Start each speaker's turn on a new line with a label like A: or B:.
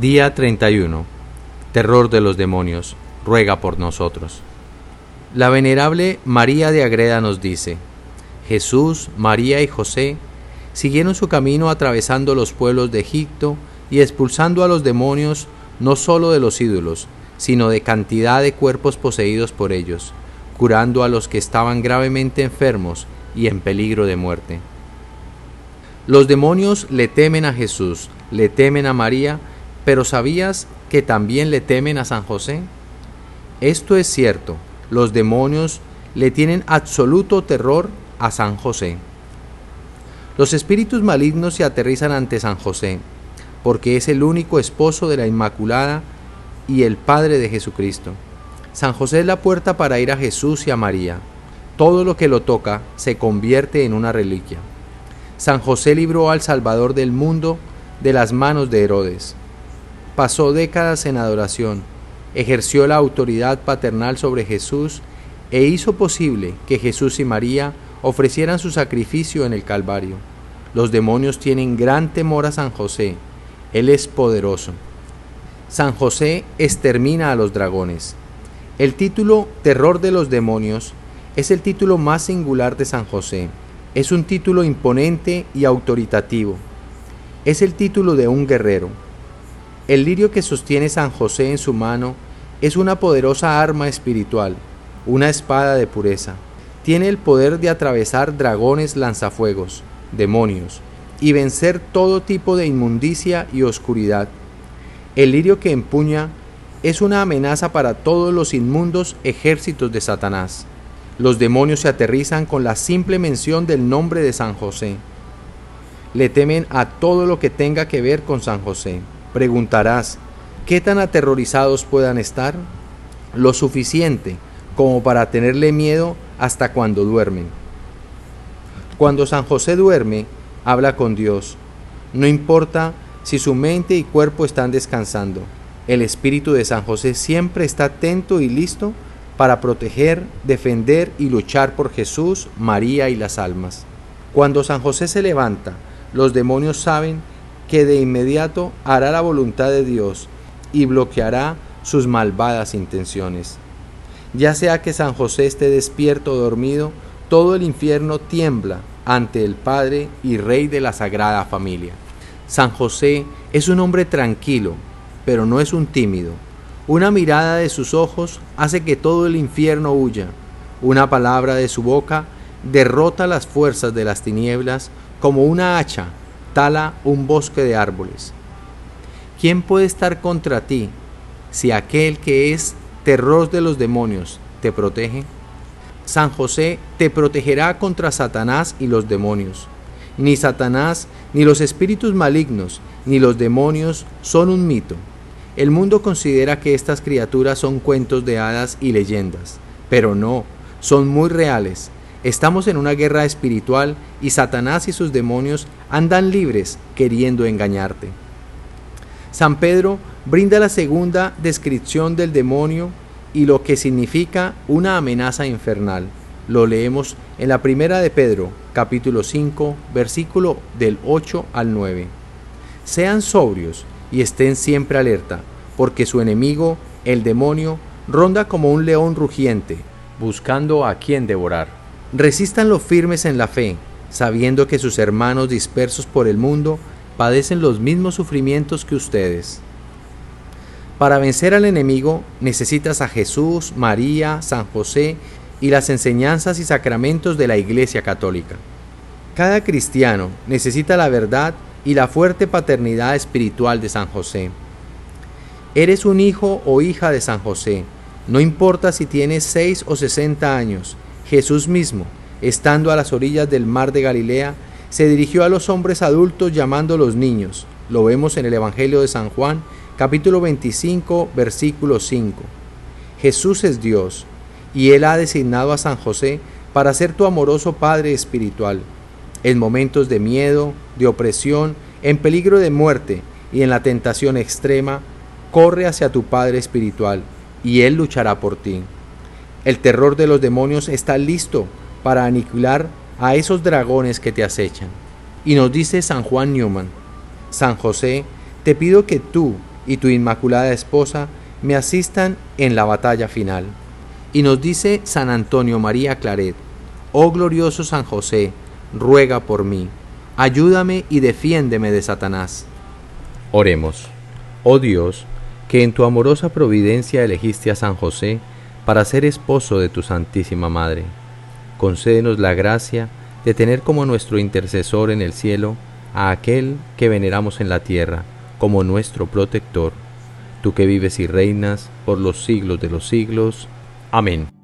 A: Día 31. Terror de los demonios. Ruega por nosotros. La venerable María de Agreda nos dice, Jesús, María y José siguieron su camino atravesando los pueblos de Egipto y expulsando a los demonios no sólo de los ídolos, sino de cantidad de cuerpos poseídos por ellos, curando a los que estaban gravemente enfermos y en peligro de muerte. Los demonios le temen a Jesús, le temen a María, pero ¿sabías que también le temen a San José? Esto es cierto, los demonios le tienen absoluto terror a San José. Los espíritus malignos se aterrizan ante San José, porque es el único esposo de la Inmaculada y el Padre de Jesucristo. San José es la puerta para ir a Jesús y a María. Todo lo que lo toca se convierte en una reliquia. San José libró al Salvador del mundo de las manos de Herodes. Pasó décadas en adoración, ejerció la autoridad paternal sobre Jesús e hizo posible que Jesús y María ofrecieran su sacrificio en el Calvario. Los demonios tienen gran temor a San José. Él es poderoso. San José extermina a los dragones. El título Terror de los demonios es el título más singular de San José. Es un título imponente y autoritativo. Es el título de un guerrero. El lirio que sostiene San José en su mano es una poderosa arma espiritual, una espada de pureza tiene el poder de atravesar dragones lanzafuegos, demonios, y vencer todo tipo de inmundicia y oscuridad. El lirio que empuña es una amenaza para todos los inmundos ejércitos de Satanás. Los demonios se aterrizan con la simple mención del nombre de San José. Le temen a todo lo que tenga que ver con San José. Preguntarás, ¿qué tan aterrorizados puedan estar? Lo suficiente como para tenerle miedo hasta cuando duermen. Cuando San José duerme, habla con Dios. No importa si su mente y cuerpo están descansando. El espíritu de San José siempre está atento y listo para proteger, defender y luchar por Jesús, María y las almas. Cuando San José se levanta, los demonios saben que de inmediato hará la voluntad de Dios y bloqueará sus malvadas intenciones. Ya sea que San José esté despierto o dormido, todo el infierno tiembla ante el Padre y Rey de la Sagrada Familia. San José es un hombre tranquilo, pero no es un tímido. Una mirada de sus ojos hace que todo el infierno huya. Una palabra de su boca derrota las fuerzas de las tinieblas como una hacha tala un bosque de árboles. ¿Quién puede estar contra ti si aquel que es terror de los demonios, te protege? San José te protegerá contra Satanás y los demonios. Ni Satanás, ni los espíritus malignos, ni los demonios son un mito. El mundo considera que estas criaturas son cuentos de hadas y leyendas, pero no, son muy reales. Estamos en una guerra espiritual y Satanás y sus demonios andan libres queriendo engañarte. San Pedro brinda la segunda descripción del demonio y lo que significa una amenaza infernal. Lo leemos en la primera de Pedro, capítulo 5, versículo del 8 al 9. Sean sobrios y estén siempre alerta, porque su enemigo, el demonio, ronda como un león rugiente, buscando a quien devorar. Resistan los firmes en la fe, sabiendo que sus hermanos dispersos por el mundo padecen los mismos sufrimientos que ustedes. Para vencer al enemigo necesitas a Jesús, María, San José y las enseñanzas y sacramentos de la Iglesia Católica. Cada cristiano necesita la verdad y la fuerte paternidad espiritual de San José. Eres un hijo o hija de San José, no importa si tienes 6 o 60 años, Jesús mismo, estando a las orillas del mar de Galilea, se dirigió a los hombres adultos llamándolos niños. Lo vemos en el Evangelio de San Juan, capítulo 25, versículo 5. Jesús es Dios, y Él ha designado a San José para ser tu amoroso Padre espiritual. En momentos de miedo, de opresión, en peligro de muerte y en la tentación extrema, corre hacia tu Padre espiritual, y Él luchará por ti. El terror de los demonios está listo para aniquilar a esos dragones que te acechan. Y nos dice San Juan Newman, San José, te pido que tú, y tu Inmaculada Esposa me asistan en la batalla final. Y nos dice San Antonio María Claret, oh glorioso San José, ruega por mí, ayúdame y defiéndeme de Satanás. Oremos, oh Dios, que en tu amorosa providencia elegiste a San José para ser esposo de tu Santísima Madre. Concédenos la gracia de tener como nuestro intercesor en el cielo a aquel que veneramos en la tierra como nuestro protector, tú que vives y reinas por los siglos de los siglos. Amén.